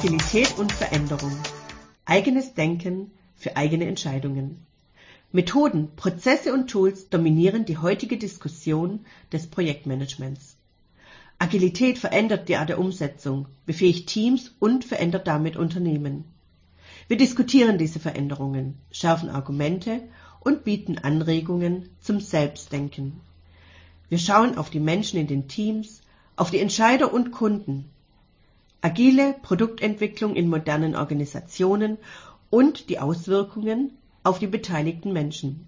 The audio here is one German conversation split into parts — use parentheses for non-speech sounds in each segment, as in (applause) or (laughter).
Agilität und Veränderung. Eigenes Denken für eigene Entscheidungen. Methoden, Prozesse und Tools dominieren die heutige Diskussion des Projektmanagements. Agilität verändert die Art der Umsetzung, befähigt Teams und verändert damit Unternehmen. Wir diskutieren diese Veränderungen, schärfen Argumente und bieten Anregungen zum Selbstdenken. Wir schauen auf die Menschen in den Teams, auf die Entscheider und Kunden, agile Produktentwicklung in modernen Organisationen und die Auswirkungen auf die beteiligten Menschen.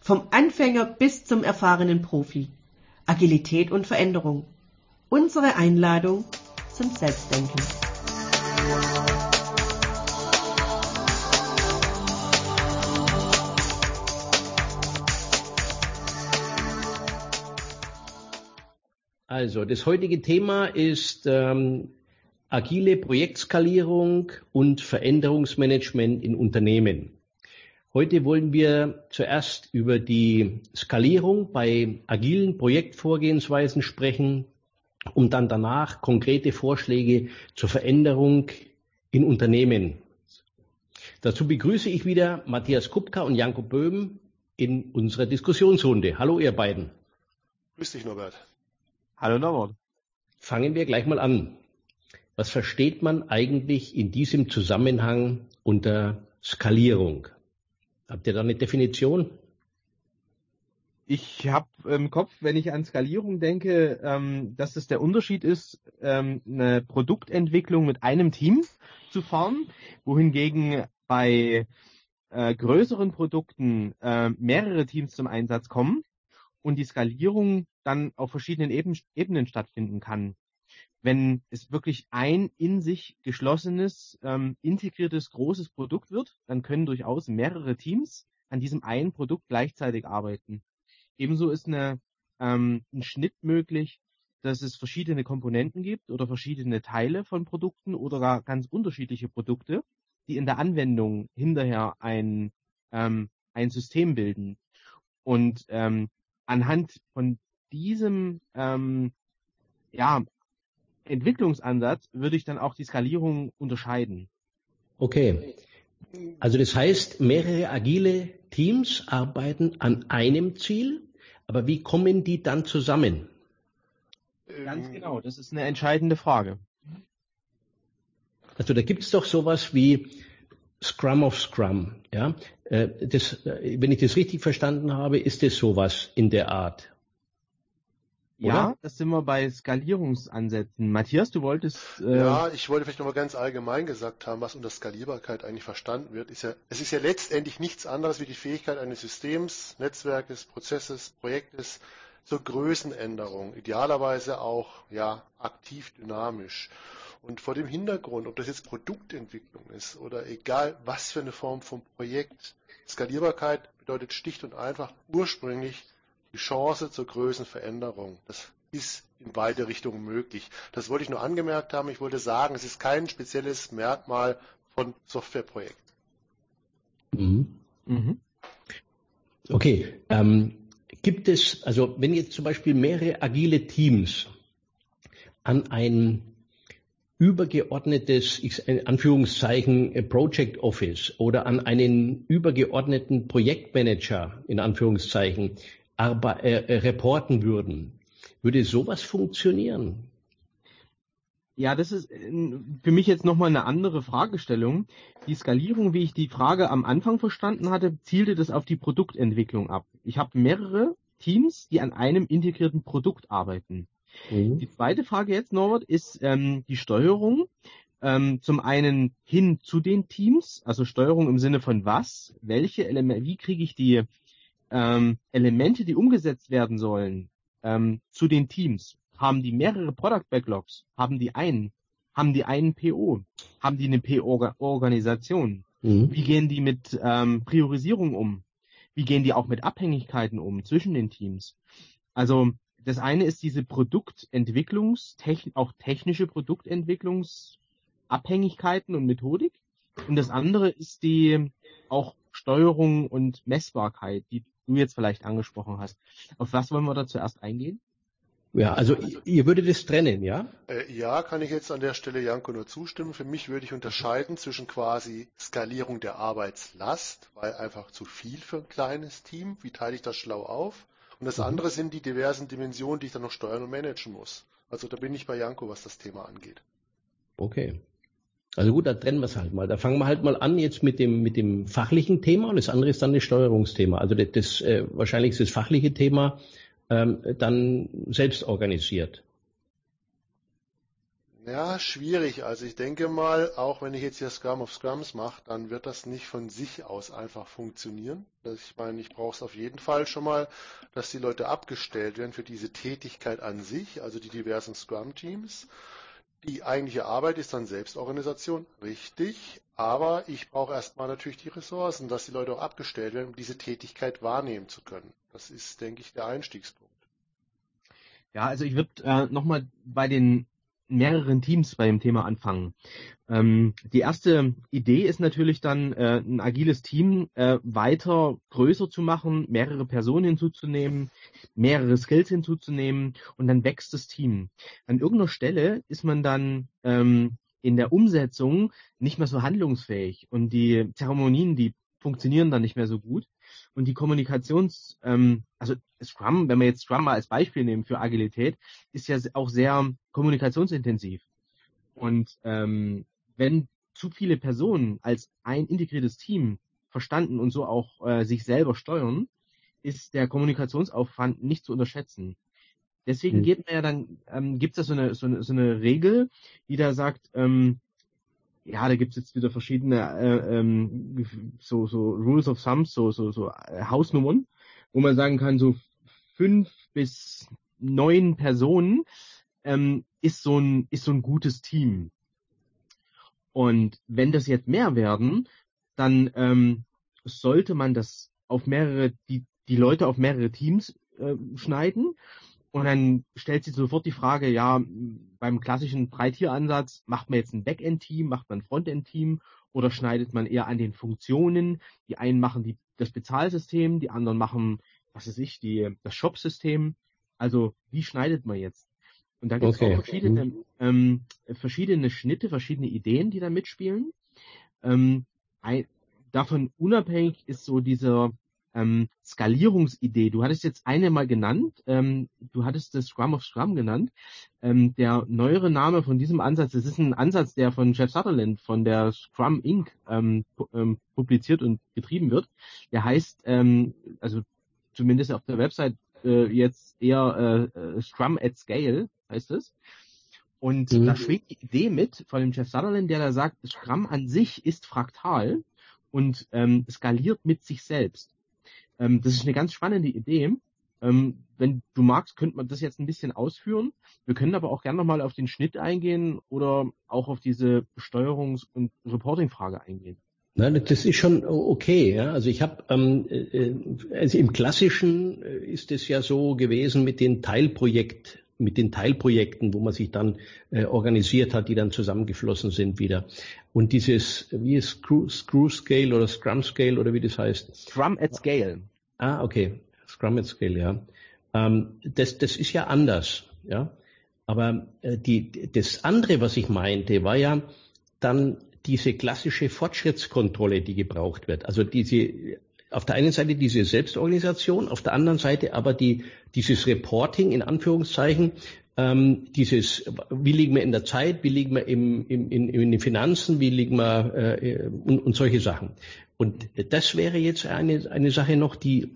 Vom Anfänger bis zum erfahrenen Profi. Agilität und Veränderung. Unsere Einladung zum Selbstdenken. Also, das heutige Thema ist ähm, agile Projektskalierung und Veränderungsmanagement in Unternehmen. Heute wollen wir zuerst über die Skalierung bei agilen Projektvorgehensweisen sprechen, um dann danach konkrete Vorschläge zur Veränderung in Unternehmen. Dazu begrüße ich wieder Matthias Kupka und Janko Böhm in unserer Diskussionsrunde. Hallo ihr beiden. Grüß dich Norbert. Hallo Norbert. Fangen wir gleich mal an. Was versteht man eigentlich in diesem Zusammenhang unter Skalierung? Habt ihr da eine Definition? Ich habe im Kopf, wenn ich an Skalierung denke, ähm, dass es der Unterschied ist, ähm, eine Produktentwicklung mit einem Team zu fahren, wohingegen bei äh, größeren Produkten äh, mehrere Teams zum Einsatz kommen und die Skalierung dann auf verschiedenen Eben Ebenen stattfinden kann wenn es wirklich ein in sich geschlossenes, ähm, integriertes, großes Produkt wird, dann können durchaus mehrere Teams an diesem einen Produkt gleichzeitig arbeiten. Ebenso ist eine, ähm, ein Schnitt möglich, dass es verschiedene Komponenten gibt oder verschiedene Teile von Produkten oder gar ganz unterschiedliche Produkte, die in der Anwendung hinterher ein, ähm, ein System bilden. Und ähm, anhand von diesem ähm, ja, Entwicklungsansatz würde ich dann auch die Skalierung unterscheiden. Okay. Also das heißt, mehrere agile Teams arbeiten an einem Ziel, aber wie kommen die dann zusammen? Ganz genau, das ist eine entscheidende Frage. Also da gibt es doch sowas wie Scrum of Scrum. Ja? Äh, das, äh, wenn ich das richtig verstanden habe, ist das sowas in der Art. Oder? Ja, das sind wir bei Skalierungsansätzen. Matthias, du wolltest. Äh ja, ich wollte vielleicht nochmal ganz allgemein gesagt haben, was unter Skalierbarkeit eigentlich verstanden wird. Ist ja, es ist ja letztendlich nichts anderes wie die Fähigkeit eines Systems, Netzwerkes, Prozesses, Projektes zur Größenänderung. Idealerweise auch ja, aktiv dynamisch. Und vor dem Hintergrund, ob das jetzt Produktentwicklung ist oder egal was für eine Form von Projekt, Skalierbarkeit bedeutet schlicht und einfach ursprünglich die Chance zur Größenveränderung. Das ist in beide Richtungen möglich. Das wollte ich nur angemerkt haben. Ich wollte sagen, es ist kein spezielles Merkmal von Softwareprojekten. Mhm. Mhm. Okay. Ähm, gibt es, also wenn jetzt zum Beispiel mehrere agile Teams an ein übergeordnetes, in Anführungszeichen, Project Office oder an einen übergeordneten Projektmanager, in Anführungszeichen, arbe äh, reporten würden. Würde sowas funktionieren? Ja, das ist äh, für mich jetzt nochmal eine andere Fragestellung. Die Skalierung, wie ich die Frage am Anfang verstanden hatte, zielte das auf die Produktentwicklung ab. Ich habe mehrere Teams, die an einem integrierten Produkt arbeiten. Mhm. Die zweite Frage jetzt, Norbert, ist ähm, die Steuerung. Ähm, zum einen hin zu den Teams, also Steuerung im Sinne von was, welche Elemente, wie kriege ich die ähm, Elemente, die umgesetzt werden sollen, ähm, zu den Teams? Haben die mehrere Product Backlogs? Haben die einen? Haben die einen PO? Haben die eine PO-Organisation? Mhm. Wie gehen die mit ähm, Priorisierung um? Wie gehen die auch mit Abhängigkeiten um zwischen den Teams? Also das eine ist diese Produktentwicklungs, auch technische Produktentwicklungsabhängigkeiten und Methodik. Und das andere ist die auch Steuerung und Messbarkeit, die du jetzt vielleicht angesprochen hast. Auf was wollen wir da zuerst eingehen? Ja, also ihr würdet es trennen, ja? Äh, ja, kann ich jetzt an der Stelle Janko nur zustimmen. Für mich würde ich unterscheiden zwischen quasi Skalierung der Arbeitslast, weil einfach zu viel für ein kleines Team. Wie teile ich das schlau auf? Und das mhm. andere sind die diversen Dimensionen, die ich dann noch steuern und managen muss. Also da bin ich bei Janko, was das Thema angeht. Okay. Also gut, da trennen wir es halt mal. Da fangen wir halt mal an jetzt mit dem, mit dem fachlichen Thema und das andere ist dann das Steuerungsthema. Also das, das äh, wahrscheinlich ist das fachliche Thema ähm, dann selbst organisiert. Ja, schwierig. Also ich denke mal, auch wenn ich jetzt hier Scrum of Scrums mache, dann wird das nicht von sich aus einfach funktionieren. Ich meine, ich brauche es auf jeden Fall schon mal, dass die Leute abgestellt werden für diese Tätigkeit an sich, also die diversen Scrum-Teams. Die eigentliche Arbeit ist dann Selbstorganisation, richtig, aber ich brauche erstmal natürlich die Ressourcen, dass die Leute auch abgestellt werden, um diese Tätigkeit wahrnehmen zu können. Das ist, denke ich, der Einstiegspunkt. Ja, also ich würde äh, nochmal bei den mehreren Teams bei dem Thema anfangen. Ähm, die erste Idee ist natürlich dann, äh, ein agiles Team äh, weiter größer zu machen, mehrere Personen hinzuzunehmen, mehrere Skills hinzuzunehmen und dann wächst das Team. An irgendeiner Stelle ist man dann ähm, in der Umsetzung nicht mehr so handlungsfähig und die Zeremonien, die funktionieren dann nicht mehr so gut. Und die Kommunikations, ähm, also Scrum, wenn wir jetzt Scrum mal als Beispiel nehmen für Agilität, ist ja auch sehr kommunikationsintensiv. Und ähm, wenn zu viele Personen als ein integriertes Team verstanden und so auch äh, sich selber steuern, ist der Kommunikationsaufwand nicht zu unterschätzen. Deswegen mhm. geht man ja dann, ähm, gibt es da so eine, so, eine, so eine Regel, die da sagt, ähm, ja, da gibt's jetzt wieder verschiedene äh, ähm, so, so Rules of Thumbs, so, so, so äh, Hausnummern, wo man sagen kann, so fünf bis neun Personen ähm, ist so ein ist so ein gutes Team. Und wenn das jetzt mehr werden, dann ähm, sollte man das auf mehrere die die Leute auf mehrere Teams äh, schneiden und dann stellt sich sofort die Frage, ja, beim klassischen Dreitier-Ansatz macht man jetzt ein Backend-Team, macht man ein Frontend-Team oder schneidet man eher an den Funktionen? Die einen machen die, das Bezahlsystem, die anderen machen, was weiß ich, die, das Shop-System. Also wie schneidet man jetzt? Und da gibt es okay. auch verschiedene, mhm. ähm, verschiedene Schnitte, verschiedene Ideen, die da mitspielen. Ähm, ein, davon unabhängig ist so dieser ähm, Skalierungsidee. Du hattest jetzt eine mal genannt, ähm, du hattest das Scrum of Scrum genannt. Ähm, der neuere Name von diesem Ansatz, das ist ein Ansatz, der von Jeff Sutherland von der Scrum Inc. Ähm, ähm, publiziert und getrieben wird. Der heißt, ähm, also zumindest auf der Website äh, jetzt eher äh, äh Scrum at Scale heißt es. Und mhm. da schwingt die Idee mit von dem Jeff Sutherland, der da sagt, Scrum an sich ist fraktal und ähm, skaliert mit sich selbst. Ähm, das ist eine ganz spannende Idee. Ähm, wenn du magst, könnte man das jetzt ein bisschen ausführen. Wir können aber auch gerne nochmal auf den Schnitt eingehen oder auch auf diese Steuerungs- und Reporting-Frage eingehen. Nein, das ist schon okay. Ja. Also ich habe, ähm, äh, also im Klassischen äh, ist es ja so gewesen mit den Teilprojekt mit den Teilprojekten, wo man sich dann äh, organisiert hat, die dann zusammengeflossen sind wieder. Und dieses, wie ist Screw, Screw Scale oder Scrum Scale oder wie das heißt? Scrum at Scale. Ah, okay. Scrum at Scale, ja. Ähm, das, das ist ja anders, ja. Aber äh, die, das andere, was ich meinte, war ja dann diese klassische Fortschrittskontrolle, die gebraucht wird. Also diese auf der einen Seite diese Selbstorganisation, auf der anderen Seite aber die, dieses Reporting in Anführungszeichen, ähm, dieses, wie liegen wir in der Zeit, wie liegen wir im, im, in, in den Finanzen, wie liegen wir äh, und, und solche Sachen. Und das wäre jetzt eine, eine Sache noch, die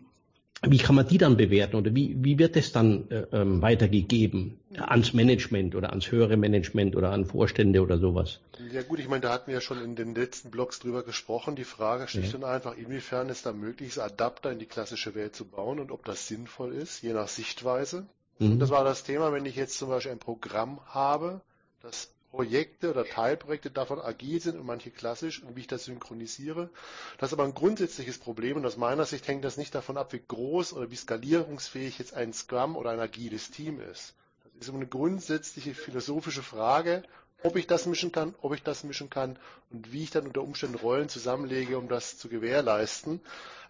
wie kann man die dann bewerten oder wie, wie wird es dann äh, ähm, weitergegeben ans Management oder ans höhere Management oder an Vorstände oder sowas? Ja gut, ich meine, da hatten wir ja schon in den letzten Blogs drüber gesprochen. Die Frage schlicht ja. und einfach, inwiefern es da möglich ist, Adapter in die klassische Welt zu bauen und ob das sinnvoll ist, je nach Sichtweise. Mhm. Das war das Thema, wenn ich jetzt zum Beispiel ein Programm habe, das Projekte oder Teilprojekte davon agil sind und manche klassisch und wie ich das synchronisiere. Das ist aber ein grundsätzliches Problem und aus meiner Sicht hängt das nicht davon ab, wie groß oder wie skalierungsfähig jetzt ein Scrum oder ein agiles Team ist. Das ist eine grundsätzliche philosophische Frage, ob ich das mischen kann, ob ich das mischen kann und wie ich dann unter Umständen Rollen zusammenlege, um das zu gewährleisten.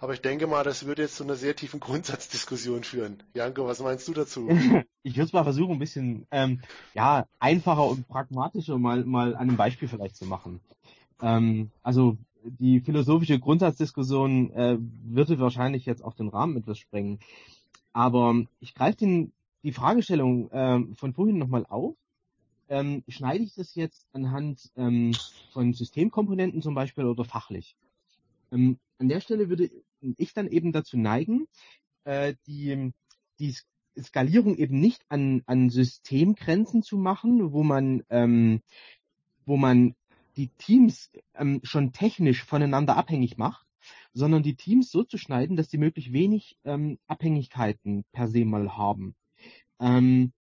Aber ich denke mal, das würde jetzt zu einer sehr tiefen (laughs) Grundsatzdiskussion führen. Janko, was meinst du dazu? (laughs) Ich würde es mal versuchen, ein bisschen ähm, ja, einfacher und pragmatischer mal, mal an einem Beispiel vielleicht zu machen. Ähm, also die philosophische Grundsatzdiskussion äh, würde wahrscheinlich jetzt auf den Rahmen etwas sprengen. Aber ich greife den, die Fragestellung äh, von vorhin nochmal auf ähm, schneide ich das jetzt anhand ähm, von Systemkomponenten zum Beispiel oder fachlich. Ähm, an der Stelle würde ich dann eben dazu neigen, äh, die, die Skalierung eben nicht an, an Systemgrenzen zu machen, wo man, ähm, wo man die Teams ähm, schon technisch voneinander abhängig macht, sondern die Teams so zu schneiden, dass sie möglichst wenig ähm, Abhängigkeiten per se mal haben. Ähm,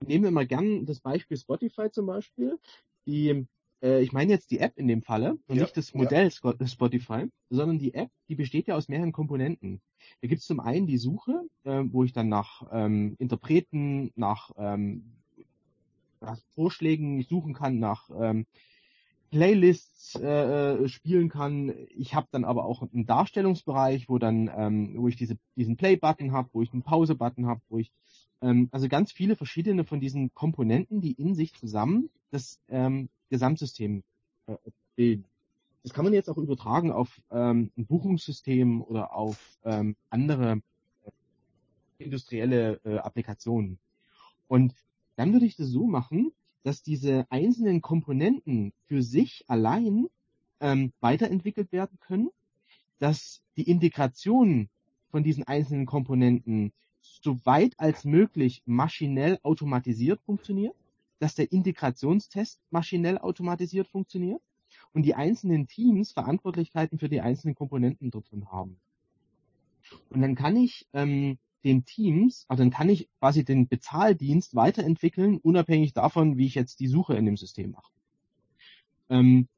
ich nehme immer gern das Beispiel Spotify zum Beispiel. Die, äh, ich meine jetzt die App in dem Falle und ja, nicht das Modell ja. Spotify, sondern die App, die besteht ja aus mehreren Komponenten. Da gibt es zum einen die Suche, äh, wo ich dann nach ähm, Interpreten, nach, ähm, nach Vorschlägen suchen kann, nach ähm, Playlists äh, äh spielen kann. Ich habe dann aber auch einen Darstellungsbereich, wo dann, ähm, wo ich diese, diesen Play-Button habe, wo ich einen Pause-Button habe, wo ich ähm, also ganz viele verschiedene von diesen Komponenten, die in sich zusammen das ähm, Gesamtsystem äh, bilden. Das kann man jetzt auch übertragen auf ähm, ein Buchungssystem oder auf ähm, andere äh, industrielle äh, Applikationen. Und dann würde ich das so machen, dass diese einzelnen Komponenten für sich allein ähm, weiterentwickelt werden können, dass die Integration von diesen einzelnen Komponenten so weit als möglich maschinell automatisiert funktioniert, dass der Integrationstest maschinell automatisiert funktioniert und die einzelnen Teams Verantwortlichkeiten für die einzelnen Komponenten dort drin haben. Und dann kann ich ähm, den Teams, also dann kann ich quasi den Bezahldienst weiterentwickeln, unabhängig davon, wie ich jetzt die Suche in dem System mache. Ähm,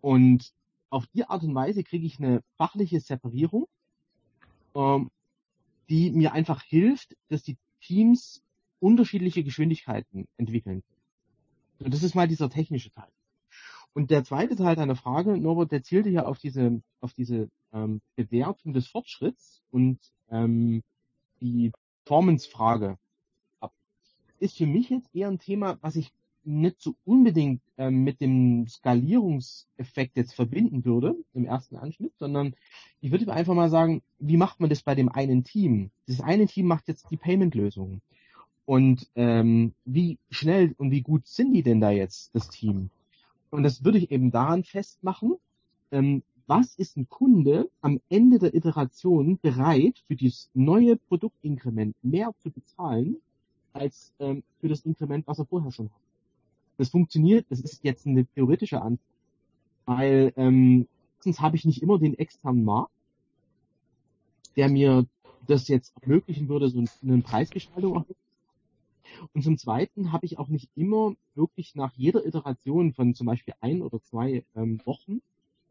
und auf die Art und Weise kriege ich eine fachliche Separierung ähm, die mir einfach hilft, dass die Teams unterschiedliche Geschwindigkeiten entwickeln. Und das ist mal dieser technische Teil. Und der zweite Teil deiner Frage, Norbert, der zielte ja auf diese, auf diese ähm, Bewertung des Fortschritts und ähm, die Performance-Frage ab. Ist für mich jetzt eher ein Thema, was ich nicht so unbedingt ähm, mit dem Skalierungseffekt jetzt verbinden würde im ersten Anschnitt, sondern ich würde einfach mal sagen, wie macht man das bei dem einen Team? Das eine Team macht jetzt die Payment-Lösung. Und ähm, wie schnell und wie gut sind die denn da jetzt, das Team? Und das würde ich eben daran festmachen, ähm, was ist ein Kunde am Ende der Iteration bereit, für dieses neue Produktinkrement mehr zu bezahlen, als ähm, für das Inkrement, was er vorher schon hat. Das funktioniert, das ist jetzt eine theoretische Antwort, weil ähm, erstens habe ich nicht immer den externen Markt, der mir das jetzt ermöglichen würde, so eine Preisgestaltung auch. Und zum Zweiten habe ich auch nicht immer wirklich nach jeder Iteration von zum Beispiel ein oder zwei ähm, Wochen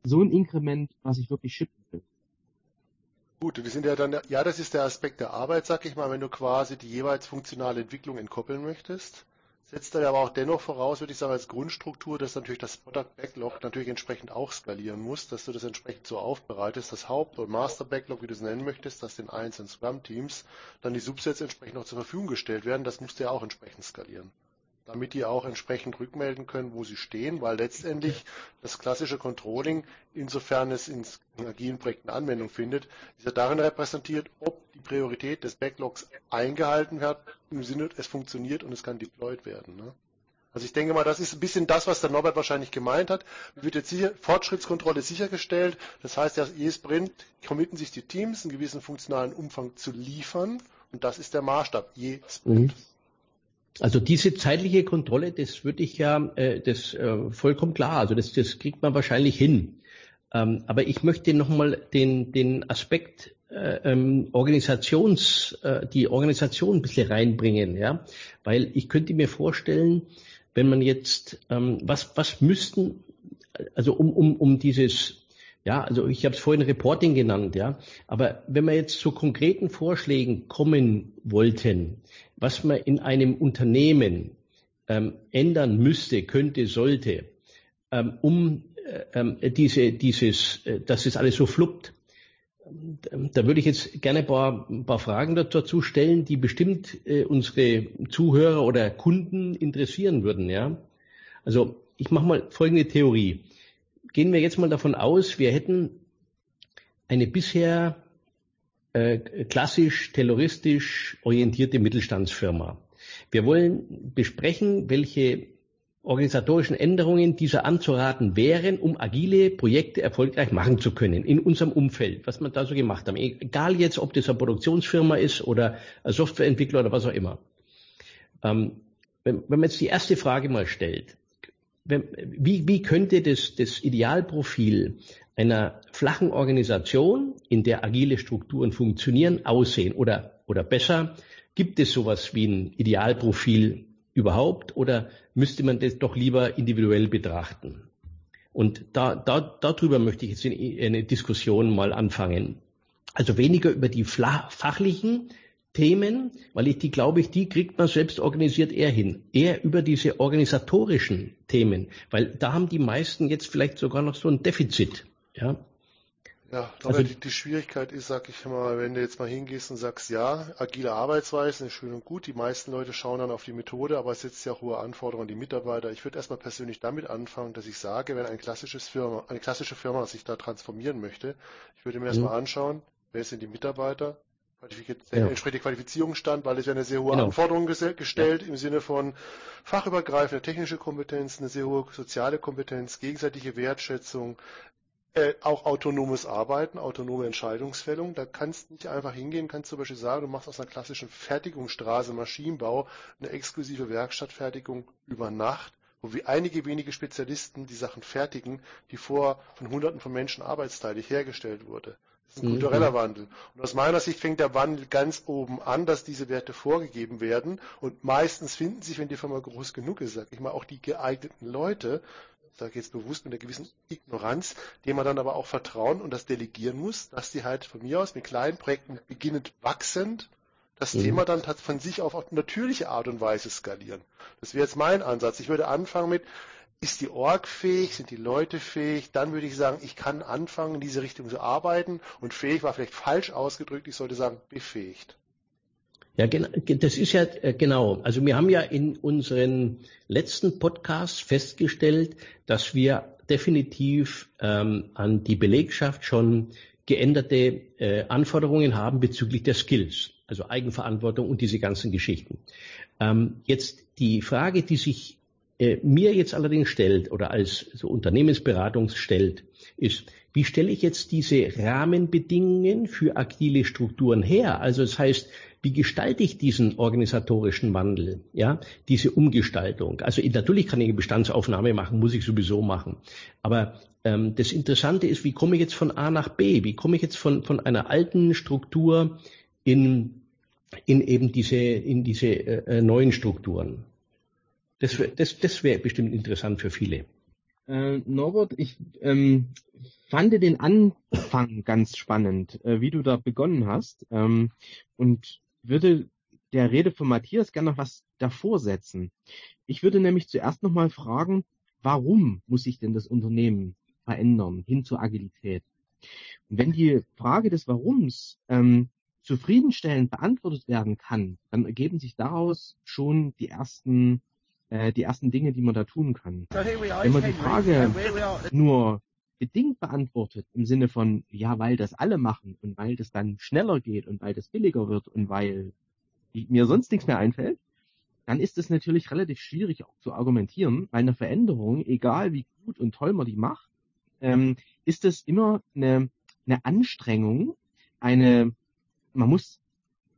so ein Inkrement, was ich wirklich schippen will. Gut, wir sind ja dann, ja, das ist der Aspekt der Arbeit, sag ich mal, wenn du quasi die jeweils funktionale Entwicklung entkoppeln möchtest setzt er aber auch dennoch voraus, würde ich sagen, als Grundstruktur, dass natürlich das Product Backlog natürlich entsprechend auch skalieren muss, dass du das entsprechend so aufbereitest, das Haupt- und Master Backlog, wie du es nennen möchtest, dass den einzelnen Scrum-Teams dann die Subsets entsprechend auch zur Verfügung gestellt werden, das musst du ja auch entsprechend skalieren damit die auch entsprechend rückmelden können, wo sie stehen, weil letztendlich das klassische Controlling, insofern es in agilen Projekten Anwendung findet, ist ja darin repräsentiert, ob die Priorität des Backlogs eingehalten wird, im Sinne, es funktioniert und es kann deployed werden. Ne? Also ich denke mal, das ist ein bisschen das, was der Norbert wahrscheinlich gemeint hat. Wird jetzt sicher, Fortschrittskontrolle sichergestellt? Das heißt, ja, jedes Sprint committen sich die Teams, einen gewissen funktionalen Umfang zu liefern. Und das ist der Maßstab, je Sprint. Mhm. Also diese zeitliche Kontrolle, das würde ich ja, äh, das äh, vollkommen klar. Also das, das kriegt man wahrscheinlich hin. Ähm, aber ich möchte nochmal den, den Aspekt äh, ähm, Organisations, äh, die Organisation ein bisschen reinbringen, ja, weil ich könnte mir vorstellen, wenn man jetzt, ähm, was, was müssten, also um, um, um dieses ja, also ich habe es vorhin Reporting genannt, ja. Aber wenn wir jetzt zu konkreten Vorschlägen kommen wollten, was man in einem Unternehmen ähm, ändern müsste, könnte, sollte, ähm, um äh, ähm, diese, dieses, äh, dass es alles so fluppt. Da würde ich jetzt gerne ein paar, ein paar Fragen dazu stellen, die bestimmt äh, unsere Zuhörer oder Kunden interessieren würden. Ja? Also ich mache mal folgende Theorie. Gehen wir jetzt mal davon aus, wir hätten eine bisher äh, klassisch terroristisch orientierte Mittelstandsfirma. Wir wollen besprechen, welche organisatorischen Änderungen dieser anzuraten wären, um agile Projekte erfolgreich machen zu können in unserem Umfeld, was man da so gemacht haben. Egal jetzt, ob das eine Produktionsfirma ist oder ein Softwareentwickler oder was auch immer. Ähm, wenn, wenn, man jetzt die erste Frage mal stellt, wie, wie könnte das, das Idealprofil einer flachen Organisation, in der agile Strukturen funktionieren, aussehen? Oder, oder besser, gibt es sowas wie ein Idealprofil überhaupt oder müsste man das doch lieber individuell betrachten? Und da, da, darüber möchte ich jetzt eine Diskussion mal anfangen. Also weniger über die fachlichen Themen, weil ich die, glaube ich, die kriegt man selbst organisiert eher hin. Eher über diese organisatorischen Themen, weil da haben die meisten jetzt vielleicht sogar noch so ein Defizit. Ja, ja, aber also, die, die, Schwierigkeit ist, sag ich mal, wenn du jetzt mal hingehst und sagst, ja, agile Arbeitsweise ist schön und gut, die meisten Leute schauen dann auf die Methode, aber es setzt ja hohe Anforderungen an die Mitarbeiter. Ich würde erstmal persönlich damit anfangen, dass ich sage, wenn ein klassisches Firma, eine klassische Firma sich da transformieren möchte, ich würde mir erstmal mhm. anschauen, wer sind die Mitarbeiter, ja. entsprechende Qualifizierungsstand, weil es ja eine sehr hohe genau. Anforderung gestellt ja. im Sinne von fachübergreifende technische Kompetenz, eine sehr hohe soziale Kompetenz, gegenseitige Wertschätzung, äh, auch autonomes Arbeiten, autonome Entscheidungsfällung. Da kannst du nicht einfach hingehen, kannst zum Beispiel sagen, du machst aus einer klassischen Fertigungsstraße Maschinenbau eine exklusive Werkstattfertigung über Nacht, wo wir einige wenige Spezialisten die Sachen fertigen, die vor von Hunderten von Menschen arbeitsteilig hergestellt wurde. Das ist ein mhm. kultureller Wandel. Und aus meiner Sicht fängt der Wandel ganz oben an, dass diese Werte vorgegeben werden. Und meistens finden sich, wenn die Firma groß genug ist, sag ich mal, auch die geeigneten Leute, sage ich jetzt bewusst mit einer gewissen Ignoranz, dem man dann aber auch vertrauen und das delegieren muss, dass die halt von mir aus mit kleinen Projekten beginnend wachsend das mhm. Thema dann von sich auf auf natürliche Art und Weise skalieren. Das wäre jetzt mein Ansatz. Ich würde anfangen mit, ist die Org fähig, sind die Leute fähig, dann würde ich sagen, ich kann anfangen, in diese Richtung zu arbeiten und fähig war vielleicht falsch ausgedrückt, ich sollte sagen, befähigt. Ja, das ist ja äh, genau. Also wir haben ja in unseren letzten Podcasts festgestellt, dass wir definitiv ähm, an die Belegschaft schon geänderte äh, Anforderungen haben bezüglich der Skills, also Eigenverantwortung und diese ganzen Geschichten. Ähm, jetzt die Frage, die sich äh, mir jetzt allerdings stellt oder als so Unternehmensberatung stellt, ist, wie stelle ich jetzt diese Rahmenbedingungen für agile Strukturen her? Also das heißt, wie gestalte ich diesen organisatorischen Wandel, ja, diese Umgestaltung? Also natürlich kann ich eine Bestandsaufnahme machen, muss ich sowieso machen. Aber ähm, das Interessante ist, wie komme ich jetzt von A nach B? Wie komme ich jetzt von, von einer alten Struktur in, in eben diese, in diese äh, äh neuen Strukturen? Das, das, das wäre bestimmt interessant für viele. Äh, Norbert, ich ähm, fand den Anfang ganz spannend, äh, wie du da begonnen hast. Ähm, und würde der Rede von Matthias gerne noch was davor setzen. Ich würde nämlich zuerst nochmal fragen, warum muss sich denn das Unternehmen verändern hin zur Agilität? Und wenn die Frage des Warums ähm, zufriedenstellend beantwortet werden kann, dann ergeben sich daraus schon die ersten, äh, die ersten Dinge, die man da tun kann. Wenn man die Frage nur bedingt beantwortet im Sinne von, ja, weil das alle machen und weil das dann schneller geht und weil das billiger wird und weil mir sonst nichts mehr einfällt, dann ist es natürlich relativ schwierig auch zu argumentieren, weil eine Veränderung, egal wie gut und toll man die macht, ähm, ist es immer eine, eine Anstrengung, eine, man muss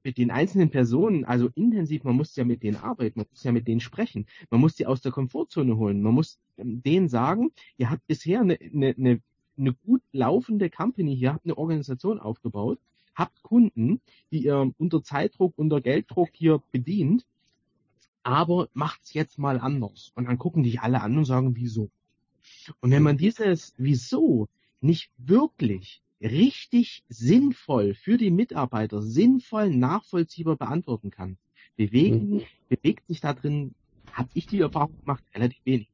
mit den einzelnen Personen, also intensiv, man muss ja mit denen arbeiten, man muss ja mit denen sprechen, man muss sie aus der Komfortzone holen, man muss ähm, denen sagen, ihr habt bisher eine, eine, eine, eine gut laufende Company, ihr habt eine Organisation aufgebaut, habt Kunden, die ihr unter Zeitdruck, unter Gelddruck hier bedient, aber macht's jetzt mal anders. Und dann gucken dich alle an und sagen, wieso? Und wenn man dieses Wieso nicht wirklich richtig sinnvoll für die Mitarbeiter, sinnvoll nachvollziehbar beantworten kann, bewegen, mhm. bewegt sich da drin habe ich die Erfahrung gemacht, relativ wenig.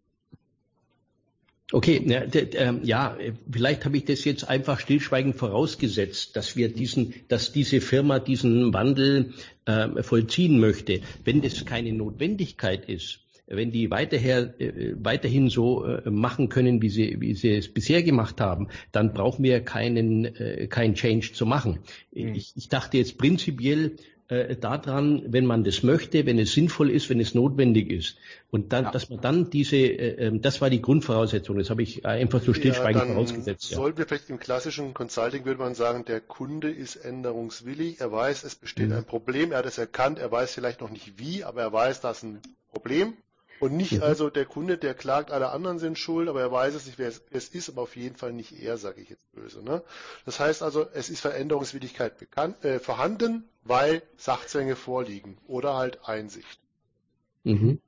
Okay, ja, ähm, ja, vielleicht habe ich das jetzt einfach stillschweigend vorausgesetzt, dass wir diesen, dass diese Firma diesen Wandel äh, vollziehen möchte. Wenn das keine Notwendigkeit ist, wenn die weiterher, äh, weiterhin so äh, machen können, wie sie, wie sie es bisher gemacht haben, dann brauchen wir keinen, äh, keinen Change zu machen. Mhm. Ich, ich dachte jetzt prinzipiell daran, wenn man das möchte, wenn es sinnvoll ist, wenn es notwendig ist. Und dann, ja. dass man dann diese, äh, ähm, das war die Grundvoraussetzung. Das habe ich einfach so stillschweigend ja, vorausgesetzt. Ja. Sollten wir vielleicht im klassischen Consulting würde man sagen, der Kunde ist änderungswillig. Er weiß, es besteht mhm. ein Problem. Er hat es erkannt. Er weiß vielleicht noch nicht wie, aber er weiß, dass ein Problem. Und nicht mhm. also der Kunde, der klagt, alle anderen sind schuld, aber er weiß es nicht, wer es, ist, aber auf jeden Fall nicht er, sage ich jetzt böse. Ne? Das heißt also, es ist Veränderungswilligkeit bekannt, äh, vorhanden, weil Sachzwänge vorliegen oder halt Einsicht. Mhm.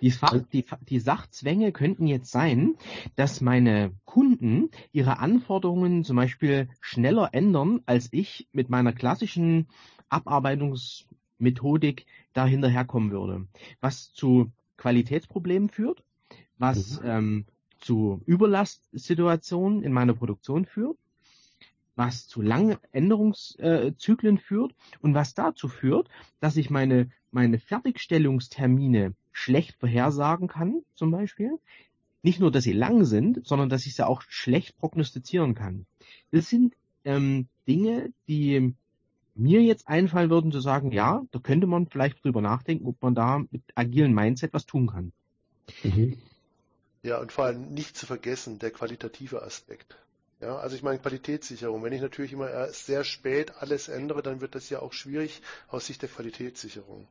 Die, die, die, Sachzwänge könnten jetzt sein, dass meine Kunden ihre Anforderungen zum Beispiel schneller ändern, als ich mit meiner klassischen Abarbeitungsmethodik da hinterherkommen würde. Was zu Qualitätsproblemen führt, was mhm. ähm, zu Überlastsituationen in meiner Produktion führt, was zu langen Änderungszyklen führt und was dazu führt, dass ich meine, meine Fertigstellungstermine schlecht vorhersagen kann, zum Beispiel. Nicht nur, dass sie lang sind, sondern dass ich sie auch schlecht prognostizieren kann. Das sind ähm, Dinge, die mir jetzt einfallen würden zu sagen, ja, da könnte man vielleicht drüber nachdenken, ob man da mit agilen Mindset was tun kann. Mhm. Ja, und vor allem nicht zu vergessen, der qualitative Aspekt. Ja, also ich meine Qualitätssicherung. Wenn ich natürlich immer erst sehr spät alles ändere, dann wird das ja auch schwierig aus Sicht der Qualitätssicherung.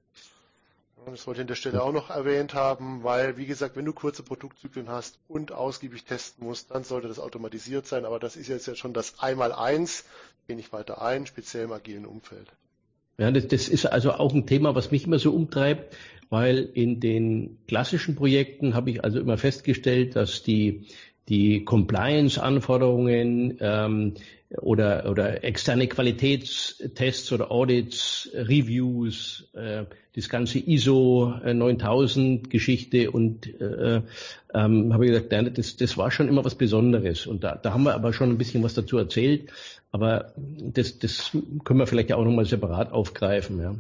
Das wollte ich an der Stelle auch noch erwähnt haben, weil, wie gesagt, wenn du kurze Produktzyklen hast und ausgiebig testen musst, dann sollte das automatisiert sein. Aber das ist jetzt ja schon das Einmal-Eins. Gehe nicht weiter ein, speziell im agilen Umfeld. Ja, das ist also auch ein Thema, was mich immer so umtreibt, weil in den klassischen Projekten habe ich also immer festgestellt, dass die die Compliance-Anforderungen ähm, oder, oder externe Qualitätstests oder Audits, Reviews, äh, das ganze ISO 9000 Geschichte und äh, ähm, habe ich gesagt, nein, das, das war schon immer was Besonderes und da, da haben wir aber schon ein bisschen was dazu erzählt, aber das, das können wir vielleicht auch nochmal separat aufgreifen. Ja.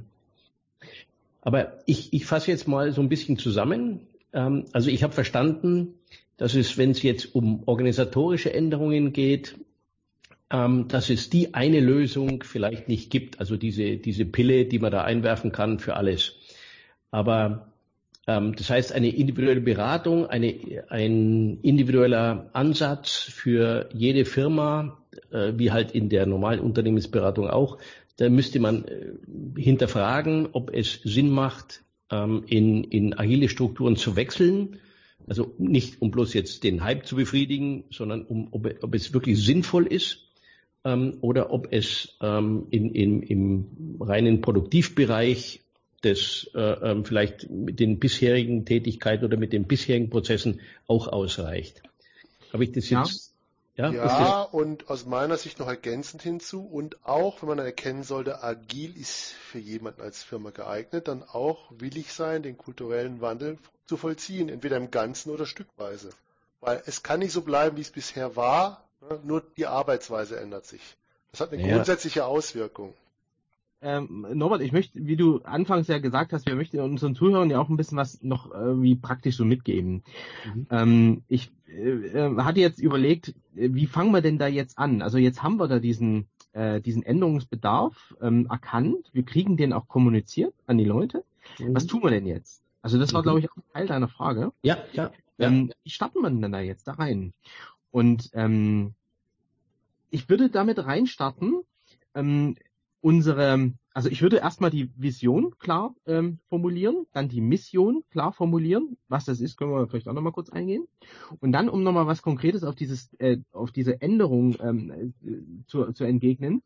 Aber ich, ich fasse jetzt mal so ein bisschen zusammen. Ähm, also ich habe verstanden, dass es, wenn es jetzt um organisatorische Änderungen geht, ähm, dass es die eine Lösung vielleicht nicht gibt, also diese, diese Pille, die man da einwerfen kann für alles. Aber ähm, das heißt, eine individuelle Beratung, eine, ein individueller Ansatz für jede Firma, äh, wie halt in der normalen Unternehmensberatung auch, da müsste man äh, hinterfragen, ob es Sinn macht, ähm, in, in agile Strukturen zu wechseln also nicht, um bloß jetzt den Hype zu befriedigen, sondern um, ob, ob es wirklich sinnvoll ist ähm, oder ob es ähm, in, in, im reinen Produktivbereich des äh, ähm, vielleicht mit den bisherigen Tätigkeiten oder mit den bisherigen Prozessen auch ausreicht. Habe ich das jetzt? Ja, ja, ja und aus meiner Sicht noch ergänzend hinzu und auch, wenn man erkennen sollte, agil ist für jemanden als Firma geeignet, dann auch willig sein, den kulturellen Wandel zu vollziehen, entweder im Ganzen oder stückweise. Weil es kann nicht so bleiben, wie es bisher war, ne? nur die Arbeitsweise ändert sich. Das hat eine ja. grundsätzliche Auswirkung. Ähm, Norbert, ich möchte, wie du anfangs ja gesagt hast, wir möchten unseren Zuhörern ja auch ein bisschen was noch irgendwie praktisch so mitgeben. Mhm. Ähm, ich äh, äh hatte jetzt überlegt, äh, wie fangen wir denn da jetzt an? Also jetzt haben wir da diesen, äh, diesen Änderungsbedarf ähm, erkannt, wir kriegen den auch kommuniziert an die Leute. Mhm. Was tun wir denn jetzt? Also das war, mhm. glaube ich, auch Teil deiner Frage. Ja, ja. Ähm, wie starten wir denn da jetzt da rein? Und ähm, ich würde damit reinstarten, ähm, unsere, also ich würde erstmal die Vision klar ähm, formulieren, dann die Mission klar formulieren. Was das ist, können wir vielleicht auch nochmal kurz eingehen. Und dann, um nochmal was Konkretes auf dieses, äh, auf diese Änderung ähm, äh, zu, zu entgegnen,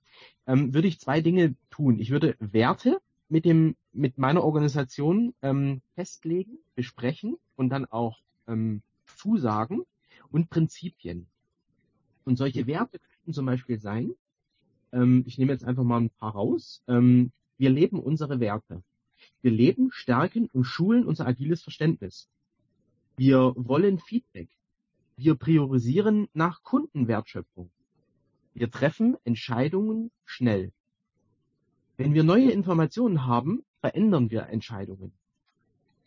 ähm, würde ich zwei Dinge tun. Ich würde Werte mit dem mit meiner Organisation ähm, festlegen, besprechen und dann auch ähm, zusagen und Prinzipien. Und solche Werte könnten zum Beispiel sein, ähm, ich nehme jetzt einfach mal ein paar raus, ähm, wir leben unsere Werte. Wir leben, stärken und schulen unser agiles Verständnis. Wir wollen Feedback. Wir priorisieren nach Kundenwertschöpfung. Wir treffen Entscheidungen schnell. Wenn wir neue Informationen haben, verändern wir Entscheidungen.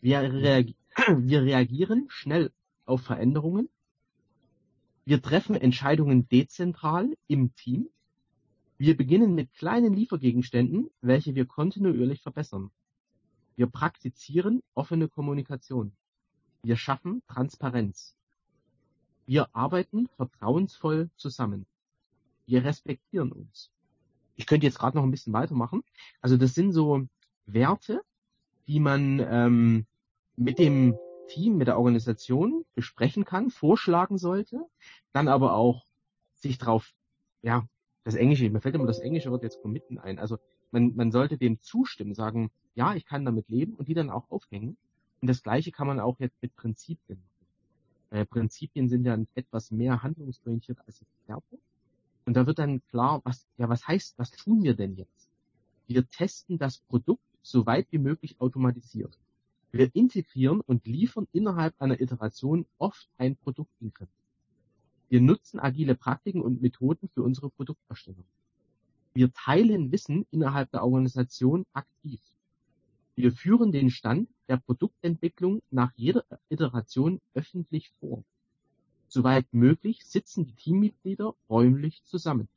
Wir, reagi (clears throat) wir reagieren schnell auf Veränderungen. Wir treffen Entscheidungen dezentral im Team. Wir beginnen mit kleinen Liefergegenständen, welche wir kontinuierlich verbessern. Wir praktizieren offene Kommunikation. Wir schaffen Transparenz. Wir arbeiten vertrauensvoll zusammen. Wir respektieren uns. Ich könnte jetzt gerade noch ein bisschen weitermachen. Also das sind so Werte, die man ähm, mit dem Team, mit der Organisation besprechen kann, vorschlagen sollte, dann aber auch sich drauf, ja, das Englische, mir fällt immer das englische Wort jetzt committen ein. Also man, man sollte dem zustimmen, sagen, ja, ich kann damit leben und die dann auch aufhängen. Und das Gleiche kann man auch jetzt mit Prinzipien machen. Äh, Prinzipien sind ja etwas mehr handlungsorientiert als Werte. Und da wird dann klar, was, ja, was heißt, was tun wir denn jetzt? Wir testen das Produkt so weit wie möglich automatisiert. Wir integrieren und liefern innerhalb einer Iteration oft ein Produktingriff. Wir nutzen agile Praktiken und Methoden für unsere Produkterstellung. Wir teilen Wissen innerhalb der Organisation aktiv. Wir führen den Stand der Produktentwicklung nach jeder Iteration öffentlich vor. Soweit möglich sitzen die Teammitglieder räumlich zusammen.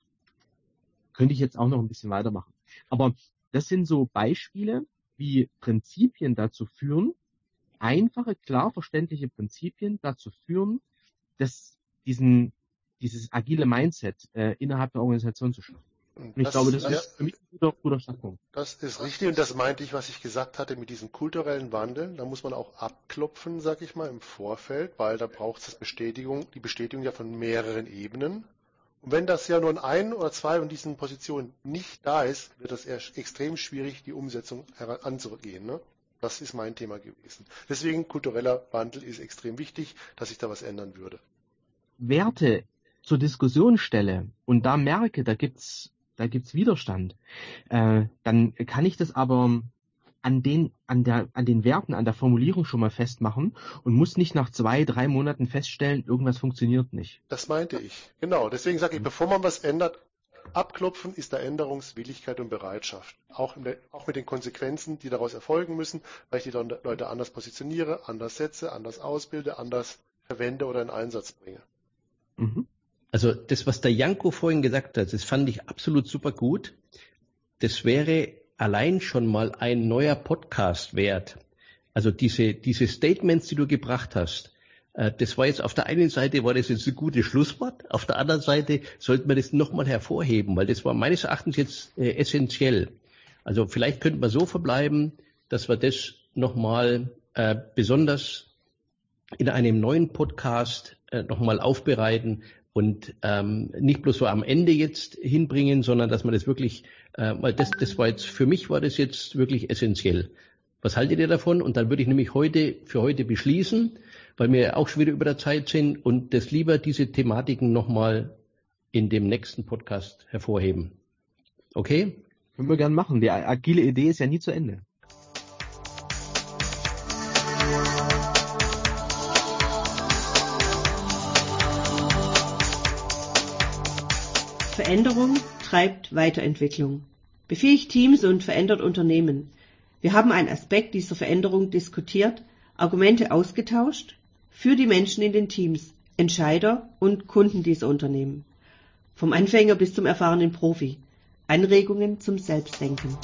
Könnte ich jetzt auch noch ein bisschen weitermachen. Aber das sind so Beispiele, wie Prinzipien dazu führen, einfache, klar verständliche Prinzipien dazu führen, dass diesen, dieses agile Mindset äh, innerhalb der Organisation zu schaffen. Und ich das, glaube, das ja, ist für mich ein guter, guter Startpunkt. Das ist richtig und das meinte ich, was ich gesagt hatte mit diesem kulturellen Wandel. Da muss man auch abklopfen, sag ich mal, im Vorfeld, weil da braucht es Bestätigung, die Bestätigung ja von mehreren Ebenen. Und wenn das ja nur in ein oder zwei von diesen Positionen nicht da ist, wird das eher extrem schwierig, die Umsetzung anzugehen. Ne? Das ist mein Thema gewesen. Deswegen kultureller Wandel ist extrem wichtig, dass sich da was ändern würde. Werte zur Diskussion stelle und da merke, da gibt's da gibt's Widerstand, äh, dann kann ich das aber an den, an der, an den Werten, an der Formulierung schon mal festmachen und muss nicht nach zwei, drei Monaten feststellen, irgendwas funktioniert nicht. Das meinte ich. Genau. Deswegen sage ich, bevor man was ändert, abklopfen ist da Änderungswilligkeit und Bereitschaft. Auch, der, auch, mit den Konsequenzen, die daraus erfolgen müssen, weil ich die Leute anders positioniere, anders setze, anders ausbilde, anders verwende oder in Einsatz bringe. Mhm. Also das, was der Janko vorhin gesagt hat, das fand ich absolut super gut. Das wäre allein schon mal ein neuer Podcast wert. Also diese, diese Statements, die du gebracht hast, äh, das war jetzt auf der einen Seite war das jetzt ein gutes Schlusswort, auf der anderen Seite sollte man das nochmal hervorheben, weil das war meines Erachtens jetzt äh, essentiell. Also vielleicht könnte man so verbleiben, dass wir das nochmal äh, besonders in einem neuen Podcast äh, nochmal aufbereiten, und ähm, nicht bloß so am Ende jetzt hinbringen, sondern dass man das wirklich, äh, weil das, das war jetzt, für mich war das jetzt wirklich essentiell. Was haltet ihr davon? Und dann würde ich nämlich heute, für heute beschließen, weil wir auch schon wieder über der Zeit sind und das lieber diese Thematiken nochmal in dem nächsten Podcast hervorheben. Okay? Können wir gern machen. Die agile Idee ist ja nie zu Ende. Veränderung treibt Weiterentwicklung, befähigt Teams und verändert Unternehmen. Wir haben einen Aspekt dieser Veränderung diskutiert, Argumente ausgetauscht für die Menschen in den Teams, Entscheider und Kunden dieser Unternehmen. Vom Anfänger bis zum erfahrenen Profi. Anregungen zum Selbstdenken.